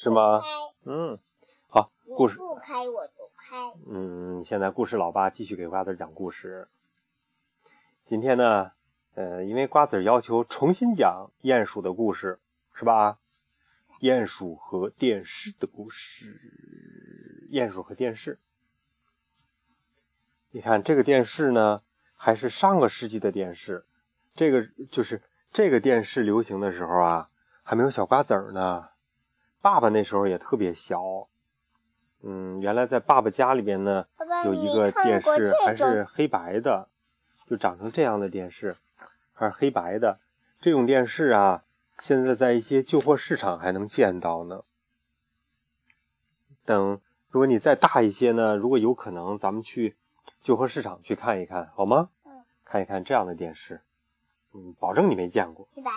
是吗？嗯，好，故事。不开我就开。嗯，现在故事老爸继续给瓜子讲故事。今天呢，呃，因为瓜子要求重新讲鼹鼠的故事，是吧？鼹鼠和电视的故事，鼹鼠和电视。你看这个电视呢，还是上个世纪的电视。这个就是这个电视流行的时候啊，还没有小瓜子儿呢。爸爸那时候也特别小。嗯，原来在爸爸家里边呢，有一个电视还是黑白的，就长成这样的电视，还是黑白的。这种电视啊，现在在一些旧货市场还能见到呢。等如果你再大一些呢，如果有可能，咱们去旧货市场去看一看，好吗？嗯。看一看这样的电视，嗯，保证你没见过。黑白？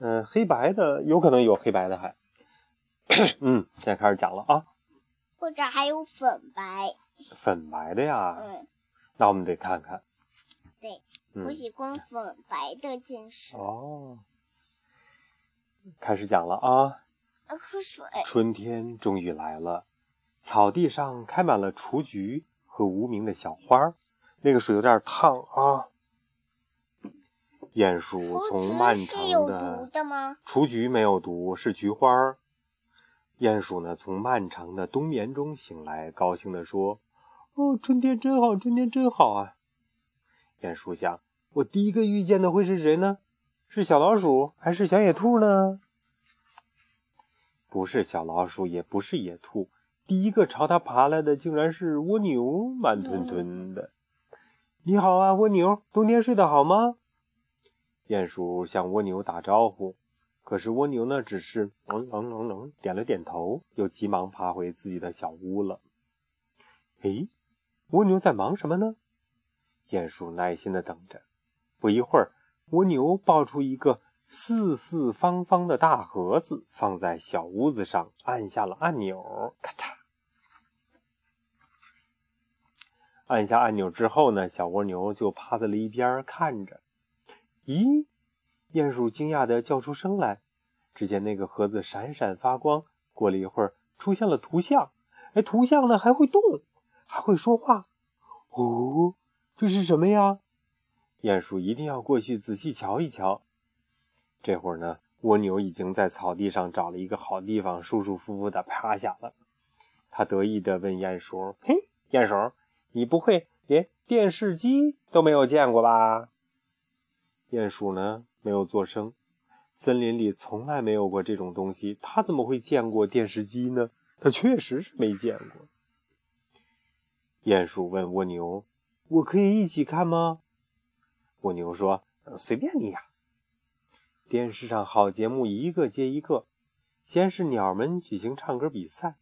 嗯，黑白的有可能有黑白的还。嗯，现在开始讲了啊，或者还有粉白？粉白的呀，嗯，那我们得看看。对，嗯我喜欢粉白的电视。哦，开始讲了啊！啊，喝水。春天终于来了，草地上开满了雏菊和无名的小花儿。那个水有点烫啊。鼹鼠从漫是有长的毒的吗？雏菊没有毒，是菊花儿。鼹鼠呢，从漫长的冬眠中醒来，高兴地说：“哦，春天真好，春天真好啊！”鼹鼠想：“我第一个遇见的会是谁呢？是小老鼠还是小野兔呢？”不是小老鼠，也不是野兔，第一个朝它爬来的竟然是蜗牛，慢吞吞的。“你好啊，蜗牛，冬天睡得好吗？”鼹鼠向蜗牛打招呼。可是蜗牛呢，只是嗯嗯嗯嗯点了点头，又急忙爬回自己的小屋了。诶，蜗牛在忙什么呢？鼹鼠耐心的等着。不一会儿，蜗牛抱出一个四四方方的大盒子，放在小屋子上，按下了按钮，咔嚓。按下按钮之后呢，小蜗牛就趴在了一边看着。咦？鼹鼠惊讶地叫出声来，只见那个盒子闪闪发光。过了一会儿，出现了图像。哎，图像呢还会动，还会说话。哦，这是什么呀？鼹鼠一定要过去仔细瞧一瞧。这会儿呢，蜗牛已经在草地上找了一个好地方，舒舒服服地趴下了。他得意地问鼹鼠：“嘿，鼹鼠，你不会连电视机都没有见过吧？”鼹鼠呢？没有作声。森林里从来没有过这种东西，他怎么会见过电视机呢？他确实是没见过。鼹鼠问蜗牛：“我可以一起看吗？”蜗牛说：“随便你呀。”电视上好节目一个接一个，先是鸟们举行唱歌比赛，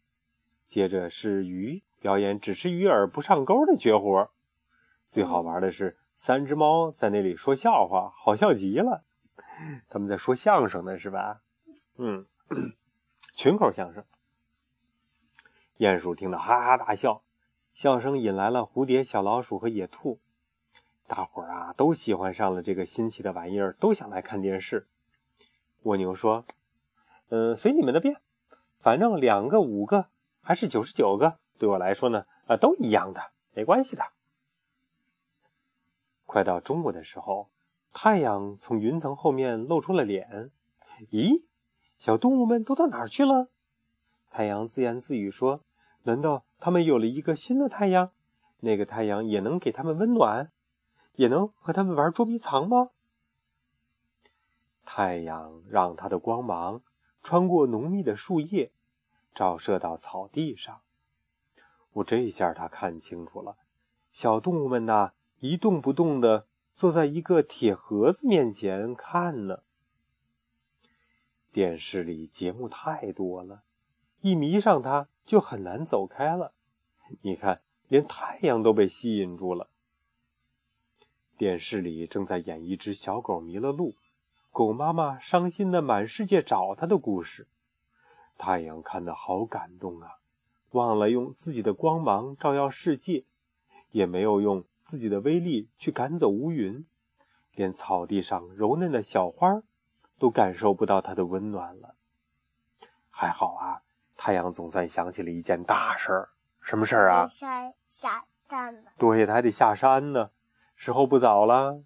接着是鱼表演只吃鱼饵不上钩的绝活，最好玩的是三只猫在那里说笑话，好笑极了。他们在说相声呢，是吧？嗯，群口相声。鼹鼠听到哈哈大笑，笑声引来了蝴蝶、小老鼠和野兔。大伙儿啊，都喜欢上了这个新奇的玩意儿，都想来看电视。蜗牛说：“嗯，随你们的便，反正两个、五个还是九十九个，对我来说呢，啊，都一样的，没关系的。”快到中午的时候。太阳从云层后面露出了脸。咦，小动物们都到哪儿去了？太阳自言自语说：“难道他们有了一个新的太阳？那个太阳也能给他们温暖，也能和他们玩捉迷藏吗？”太阳让它的光芒穿过浓密的树叶，照射到草地上。我这下他看清楚了，小动物们呐，一动不动的。坐在一个铁盒子面前看呢。电视里节目太多了，一迷上它就很难走开了。你看，连太阳都被吸引住了。电视里正在演一只小狗迷了路，狗妈妈伤心的满世界找它的故事。太阳看得好感动啊，忘了用自己的光芒照耀世界，也没有用。自己的威力去赶走乌云，连草地上柔嫩的小花都感受不到它的温暖了。还好啊，太阳总算想起了一件大事儿。什么事儿啊？下下山了。对，他还得下山呢，时候不早了，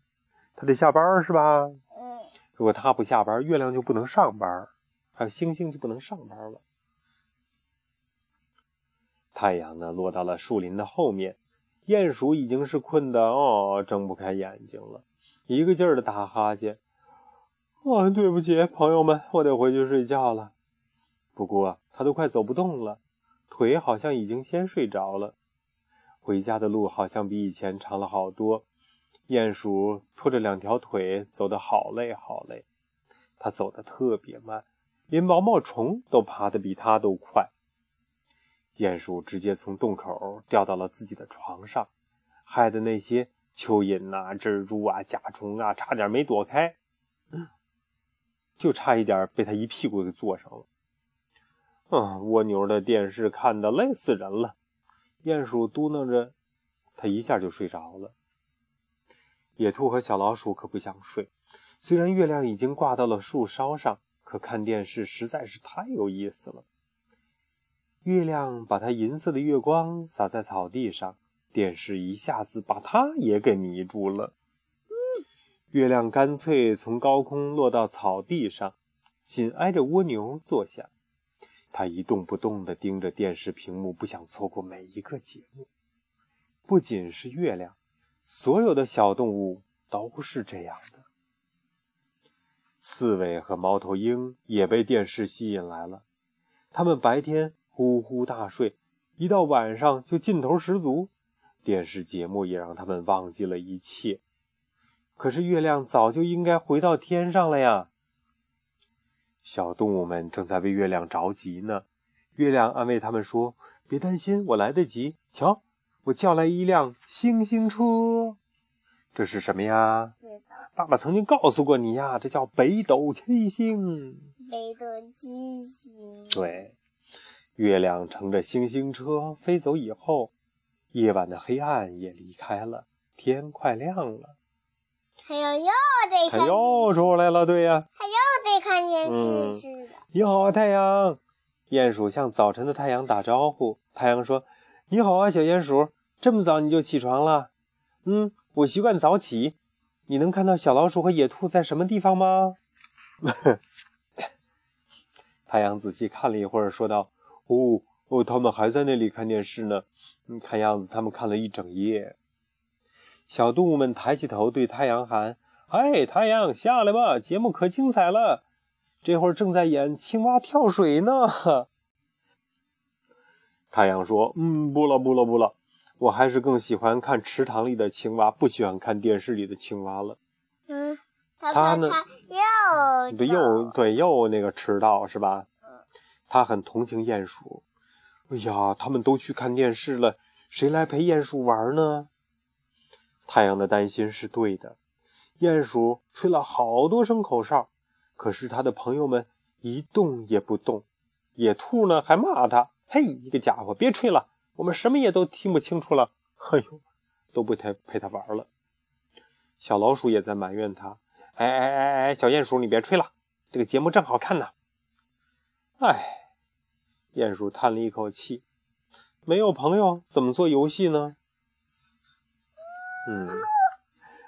他得下班是吧？嗯，如果他不下班，月亮就不能上班，还有星星就不能上班了。太阳呢，落到了树林的后面，鼹鼠已经是困得哦，睁不开眼睛了，一个劲儿的打哈欠。啊，对不起，朋友们，我得回去睡觉了。不过他都快走不动了，腿好像已经先睡着了。回家的路好像比以前长了好多。鼹鼠拖着两条腿走得好累好累，它走得特别慢，连毛毛虫都爬得比它都快。鼹鼠直接从洞口掉到了自己的床上，害得那些蚯蚓呐、蜘蛛啊、甲虫啊差点没躲开，就差一点被他一屁股给坐上了。嗯，蜗牛的电视看得累死人了。鼹鼠嘟囔着，他一下就睡着了。野兔和小老鼠可不想睡，虽然月亮已经挂到了树梢上，可看电视实在是太有意思了。月亮把它银色的月光洒在草地上，电视一下子把它也给迷住了。月亮干脆从高空落到草地上，紧挨着蜗牛坐下。它一动不动地盯着电视屏幕，不想错过每一个节目。不仅是月亮。所有的小动物都是这样的。刺猬和猫头鹰也被电视吸引来了。它们白天呼呼大睡，一到晚上就劲头十足。电视节目也让他们忘记了一切。可是月亮早就应该回到天上了呀。小动物们正在为月亮着急呢。月亮安慰他们说：“别担心，我来得及。瞧。”我叫来一辆星星车，这是什么呀？爸爸曾经告诉过你呀，这叫北斗七星。北斗七星。对，月亮乘着星星车飞走以后，夜晚的黑暗也离开了，天快亮了。太阳又得看太又出来了，对呀。他又得看电视似的。你好啊，太阳。鼹鼠向早晨的太阳打招呼。太阳说。你好啊，小鼹鼠，这么早你就起床了？嗯，我习惯早起。你能看到小老鼠和野兔在什么地方吗？太阳仔细看了一会儿，说道：“哦哦，他们还在那里看电视呢。嗯，看样子他们看了一整夜。”小动物们抬起头对太阳喊：“哎，太阳，下来吧，节目可精彩了！这会儿正在演青蛙跳水呢。”太阳说：“嗯，不了，不了，不了，我还是更喜欢看池塘里的青蛙，不喜欢看电视里的青蛙了。”嗯，他呢？又对，又对，又那个迟到是吧？他很同情鼹鼠。哎呀，他们都去看电视了，谁来陪鼹鼠玩呢？太阳的担心是对的。鼹鼠吹了好多声口哨，可是他的朋友们一动也不动。野兔呢，还骂他。嘿，一个家伙，别吹了，我们什么也都听不清楚了。哎呦，都不太陪他玩了。小老鼠也在埋怨他。哎哎哎哎，小鼹鼠，你别吹了，这个节目正好看呢。哎，鼹鼠叹了一口气，没有朋友怎么做游戏呢？嗯，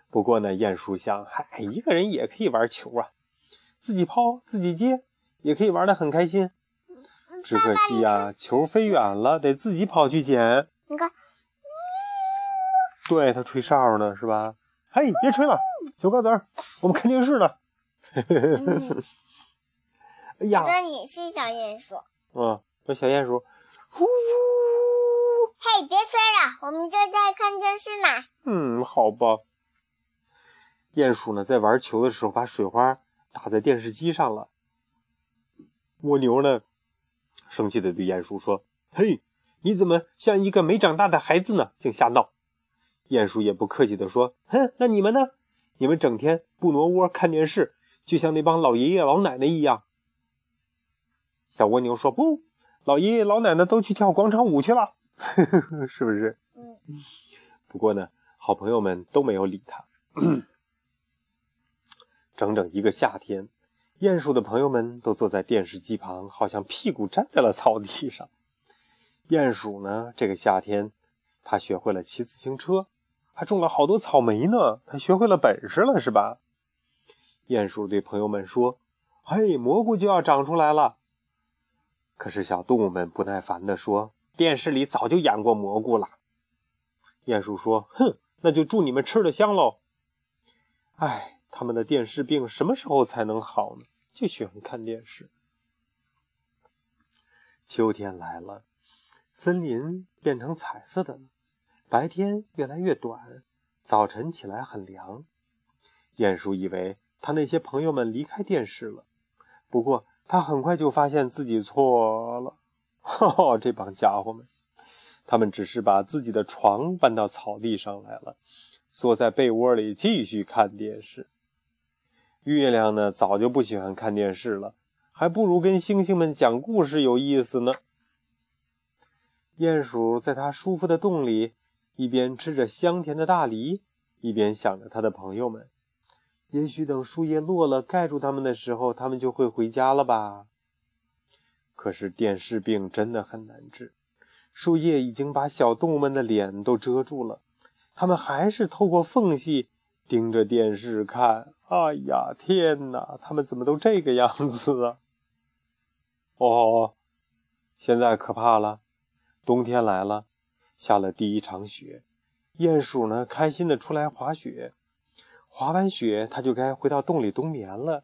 不过呢，鼹鼠想，嗨，一个人也可以玩球啊，自己抛，自己接，也可以玩得很开心。只可惜呀，球飞远了，得自己跑去捡。你看，对他吹哨呢，是吧？嘿，别吹了，小瓜子儿，我们看电视呢。哎呀，那你是小鼹鼠。嗯，这小鼹鼠。呼。嘿，别吹了，我们正在看电视呢。嗯，好吧。鼹鼠呢，在玩球的时候，把水花打在电视机上了。蜗牛呢？生气的对鼹鼠说：“嘿，你怎么像一个没长大的孩子呢？净瞎闹！”鼹鼠也不客气的说：“哼，那你们呢？你们整天不挪窝看电视，就像那帮老爷爷老奶奶一样。”小蜗牛说：“不，老爷爷老奶奶都去跳广场舞去了，是不是？”嗯。不过呢，好朋友们都没有理他。整整一个夏天，鼹鼠的朋友们都坐在电视机旁，好像屁股粘在了草地上。鼹鼠呢，这个夏天，他学会了骑自行车，还种了好多草莓呢。他学会了本事了，是吧？鼹鼠对朋友们说：“嘿，蘑菇就要长出来了。”可是小动物们不耐烦地说：“电视里早就演过蘑菇了。”鼹鼠说：“哼，那就祝你们吃得香喽。”哎，他们的电视病什么时候才能好呢？就喜欢看电视。秋天来了，森林变成彩色的了，白天越来越短，早晨起来很凉。鼹鼠以为他那些朋友们离开电视了，不过他很快就发现自己错了。哈哈，这帮家伙们，他们只是把自己的床搬到草地上来了。缩在被窝里继续看电视。月亮呢，早就不喜欢看电视了，还不如跟星星们讲故事有意思呢。鼹鼠在它舒服的洞里，一边吃着香甜的大梨，一边想着他的朋友们。也许等树叶落了，盖住它们的时候，它们就会回家了吧？可是电视病真的很难治，树叶已经把小动物们的脸都遮住了。它们还是透过缝隙盯着电视看。哎呀，天哪！他们怎么都这个样子啊？哦，现在可怕了，冬天来了，下了第一场雪。鼹鼠呢，开心的出来滑雪。滑完雪，他就该回到洞里冬眠了。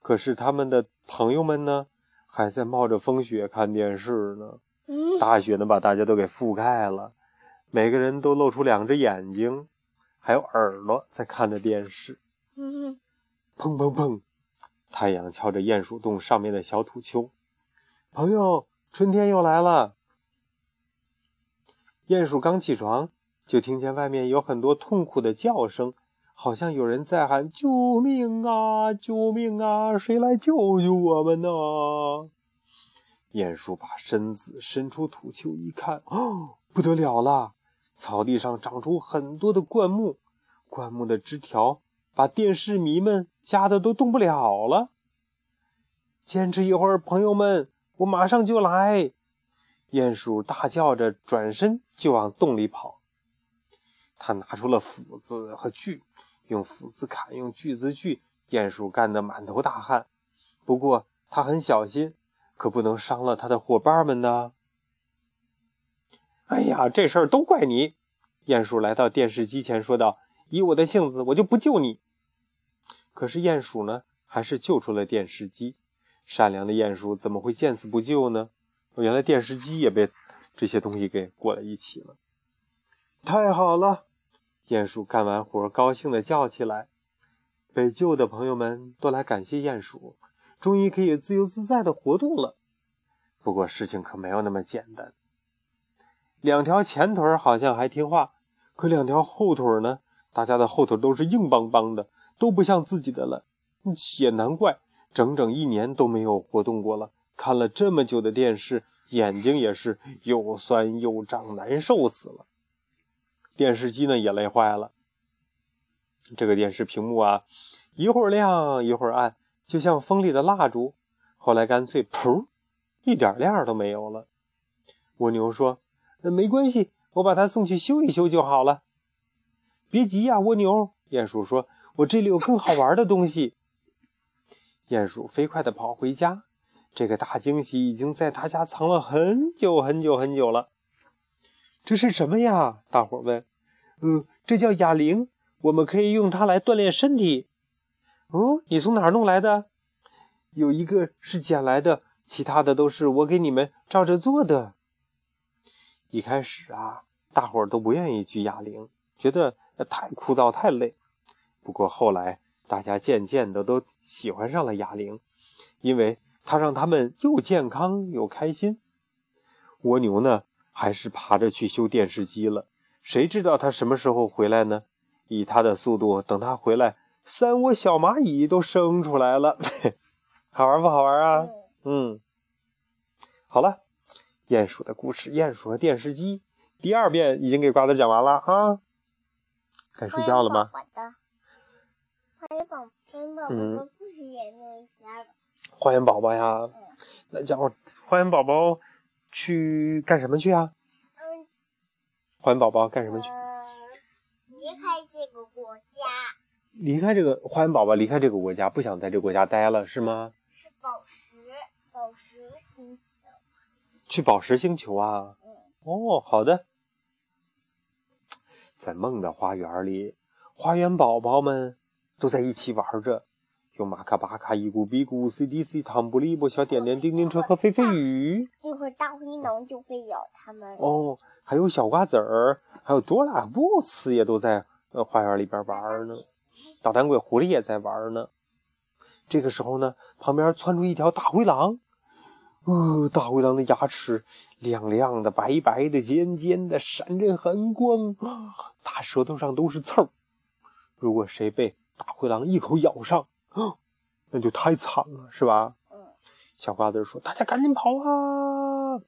可是他们的朋友们呢，还在冒着风雪看电视呢。大雪呢，把大家都给覆盖了。每个人都露出两只眼睛，还有耳朵，在看着电视。砰砰砰！太阳敲着鼹鼠洞上面的小土丘。朋友，春天又来了。鼹鼠刚起床，就听见外面有很多痛苦的叫声，好像有人在喊：“救命啊！救命啊！谁来救救我们呢？”鼹鼠把身子伸出土丘一看，哦，不得了了！草地上长出很多的灌木，灌木的枝条把电视迷们夹的都动不了了。坚持一会儿，朋友们，我马上就来！鼹鼠大叫着，转身就往洞里跑。他拿出了斧子和锯，用斧子砍，用锯子锯。鼹鼠干得满头大汗，不过他很小心，可不能伤了他的伙伴们呢。哎呀，这事儿都怪你！鼹鼠来到电视机前说道：“以我的性子，我就不救你。”可是鼹鼠呢，还是救出了电视机。善良的鼹鼠怎么会见死不救呢？原来电视机也被这些东西给裹在一起了。太好了！鼹鼠干完活，高兴地叫起来。被救的朋友们都来感谢鼹鼠，终于可以自由自在地活动了。不过事情可没有那么简单。两条前腿好像还听话，可两条后腿呢？大家的后腿都是硬邦邦的，都不像自己的了。也难怪，整整一年都没有活动过了。看了这么久的电视，眼睛也是又酸又胀，难受死了。电视机呢也累坏了。这个电视屏幕啊，一会儿亮一会儿暗，就像风里的蜡烛。后来干脆噗，一点亮都没有了。蜗牛说。那没关系，我把它送去修一修就好了。别急呀，蜗牛。鼹鼠说：“我这里有更好玩的东西。”鼹鼠飞快地跑回家，这个大惊喜已经在他家藏了很久很久很久了。这是什么呀？大伙问。呃，这叫哑铃，我们可以用它来锻炼身体。哦，你从哪儿弄来的？有一个是捡来的，其他的都是我给你们照着做的。一开始啊，大伙都不愿意举哑铃，觉得太枯燥、太累。不过后来，大家渐渐的都喜欢上了哑铃，因为它让他们又健康又开心。蜗牛呢，还是爬着去修电视机了。谁知道他什么时候回来呢？以他的速度，等他回来，三窝小蚂蚁都生出来了。好玩不好玩啊？嗯，好了。鼹鼠的故事，鼹鼠和电视机，第二遍已经给瓜子讲完了啊！该睡觉了吗？花园宝欢迎宝宝嗯的故事也弄一下吧。花园宝宝呀，那家伙花园宝宝去干什么去啊？嗯花园宝宝干什么去？呃，离开这个国家离开这个花园宝宝离开这个国家，不想在这个国家待了是吗？是宝石宝石星球。去宝石星球啊？嗯哦，好的。在梦的花园里，花园宝宝们都在一起玩着，有马卡巴卡、伊古比古、CDC、汤布利波、小点点、叮叮车和飞飞鱼。一会儿大灰狼就会咬他们。哦，还有小瓜子儿，还有多拉布斯也都在呃花园里边玩呢。捣蛋鬼狐狸也在玩呢。这个时候呢，旁边窜出一条大灰狼。呃，大灰狼的牙齿亮亮的、白白的、尖尖的，闪着寒光，大舌头上都是刺儿。如果谁被大灰狼一口咬上，那就太惨了，是吧？嗯，小瓜子说：“大家赶紧跑啊！”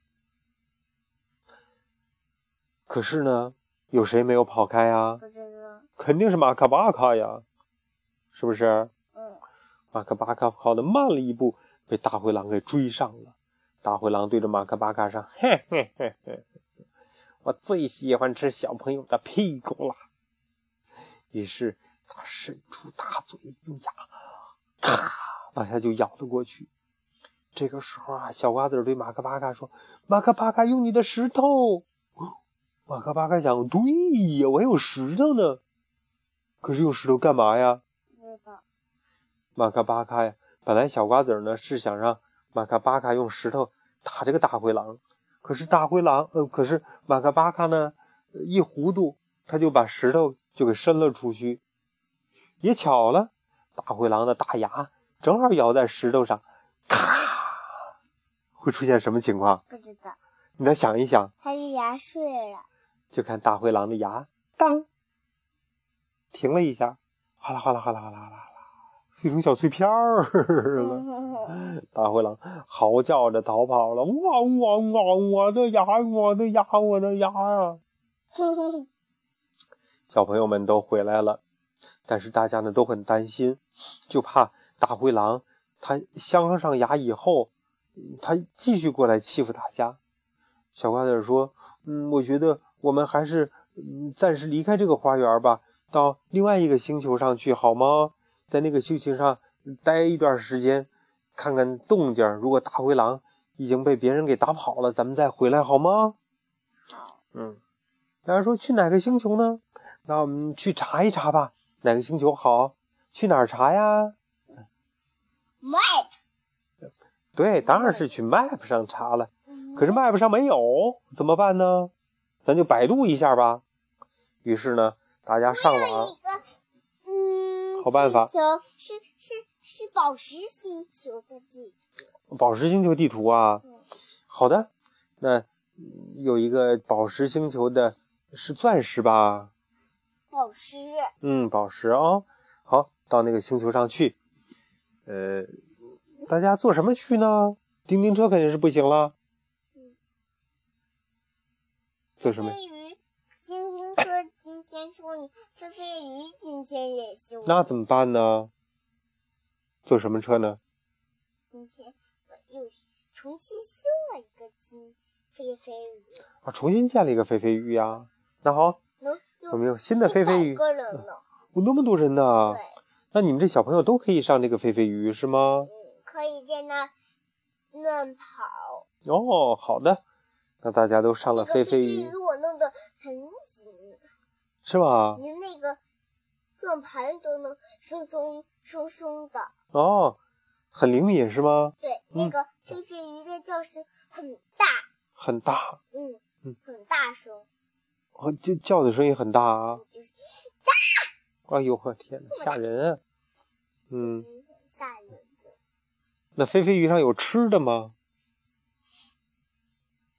可是呢，有谁没有跑开呀？不知道。肯定是马卡巴卡呀，是不是？嗯，马卡巴卡跑得慢了一步，被大灰狼给追上了。大灰狼对着马卡巴卡说：“嘿嘿嘿嘿，我最喜欢吃小朋友的屁股了。”于是他伸出大嘴，用牙咔往下就咬了过去。这个时候啊，小瓜子对马卡巴卡说：“马卡巴卡，用你的石头。”马卡巴卡想：“对呀，我还有石头呢。可是用石头干嘛呀？”不知道。马卡巴卡呀，本来小瓜子呢是想让马卡巴卡用石头打这个大灰狼，可是大灰狼呃，可是马卡巴卡呢一糊涂，他就把石头就给伸了出去。也巧了，大灰狼的大牙正好咬在石头上，咔，会出现什么情况？不知道。你再想一想，它的牙碎了。就看大灰狼的牙当停了一下，哗啦哗啦哗啦哗啦哗啦啦，碎成小碎片儿 了。大灰狼嚎叫着逃跑了，哇哇哇！我的牙，我的牙，我的牙啊！小朋友们都回来了，但是大家呢都很担心，就怕大灰狼它镶上牙以后，它继续过来欺负大家。小瓜子说：“嗯，我觉得我们还是嗯暂时离开这个花园吧，到另外一个星球上去好吗？在那个星球上待一段时间，看看动静。如果大灰狼已经被别人给打跑了，咱们再回来好吗？”好。嗯，大家说去哪个星球呢？那我们去查一查吧，哪个星球好？去哪儿查呀？Map。对，当然是去 Map 上查了。可是 Map 上没有，怎么办呢？咱就百度一下吧。于是呢，大家上网一个，嗯，好办法星球是是是宝石星球的地宝石星球地图啊。嗯好的，那嗯有一个宝石星球的是钻石吧？宝石。嗯，宝石哦。好，到那个星球上去。呃，大家坐什么去呢？叮叮车肯定是不行了。嗯坐什么？飞鱼，叮叮车今天说你，飞飞鱼今天也修。那怎么办呢？坐什么车呢？今天我又重新修了一个金飞飞鱼，啊，重新建了一个飞飞鱼呀。那好，能我们有新的飞飞鱼100，个人呢。有那么多人呢。对，那你们这小朋友都可以上这个飞飞鱼是吗？嗯，可以在那乱跑。哦，好的，那大家都上了那个飞飞鱼飞鱼我弄得很紧，是吧？连那个转盘都能松松松松的。哦，很灵敏是吗？对，嗯那个飞飞鱼的叫声很大，很大，嗯嗯，很大声，哦，就叫的声音很大啊！就是哎呦我天呐，吓人啊！嗯吓人的。那飞飞鱼上有吃的吗？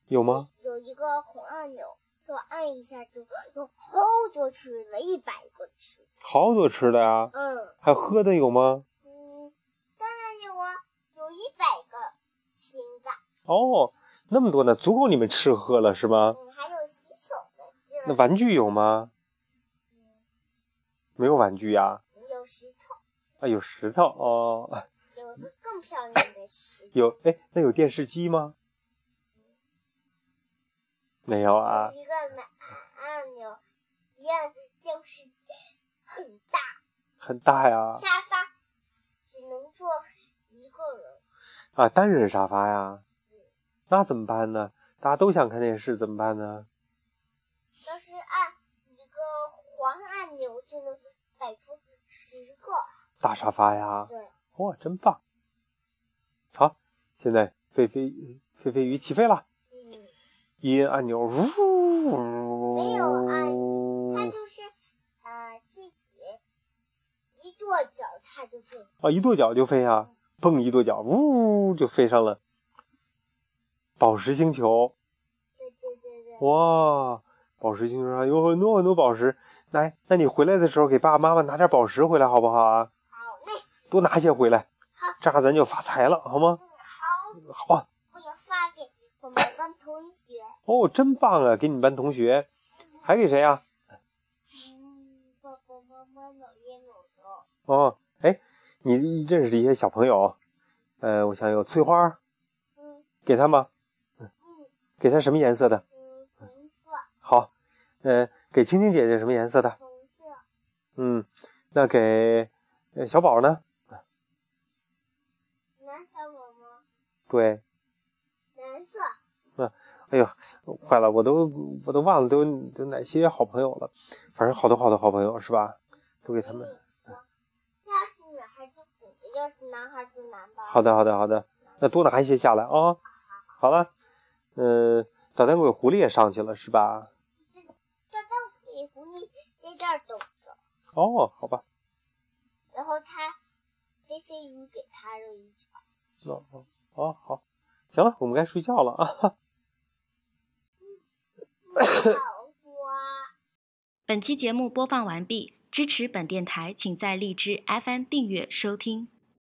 有吗？有一个红按钮，我按一下就有好多吃的，一百个吃的。好多吃的呀，嗯还有喝的有吗？嗯，当然有啊，有一百个瓶子。哦，那么多呢，足够你们吃喝了是吗？嗯，还有洗手的地儿。那玩具有吗？嗯，没有玩具呀。有石头。啊，有石头哦。有更漂亮的 石头。有哎，那有电视机吗？没有啊。一个按按钮，一按电视机很大。很大呀。沙发只能坐一个人。啊，单人沙发呀。那怎么办呢？大家都想看电视，怎么办呢？要是按一个黄按钮，就能摆出十个大沙发呀。对。哇，真棒！好，现在飞飞飞飞鱼起飞了。嗯。一按按钮，呜。没有按，它就是呃自己一跺脚，它就飞。啊，一跺脚就飞啊！蹦一跺脚，呜，就飞上了。宝石星球，对对对对，哇！宝石星球上有很多很多宝石，来，那你回来的时候给爸爸妈妈拿点宝石回来好不好啊？多拿些回来，好，这样咱就发财了，好吗？好，好啊。我要发给我们班同学。哦，真棒啊！给你们班同学，还给谁呀？嗯，爸爸妈妈、姥爷姥姥。哦，哎，你认识的一些小朋友，呃，我想有翠花，嗯，给他吗？嗯给他什么颜色的？嗯，红色。好，呃，给青青姐姐什么颜色的？红色。嗯，那给小宝呢？对。蓝色。嗯，哎呦，坏了，我都我都忘了都都哪些好朋友了，反正好多好多好朋友是吧？都给他们。要是女孩就女的，要是男孩就男的。好的，好的，好的，那多拿一些下来啊。好了。呃，捣蛋鬼狐狸也上去了，是吧？捣蛋鬼狐狸在这儿等着。哦，好吧。然后他飞飞鱼给他扔一脚。哦哦，好，行了，我们该睡觉了啊。好花。本期节目播放完毕，支持本电台，请在荔枝 FM 订阅收听。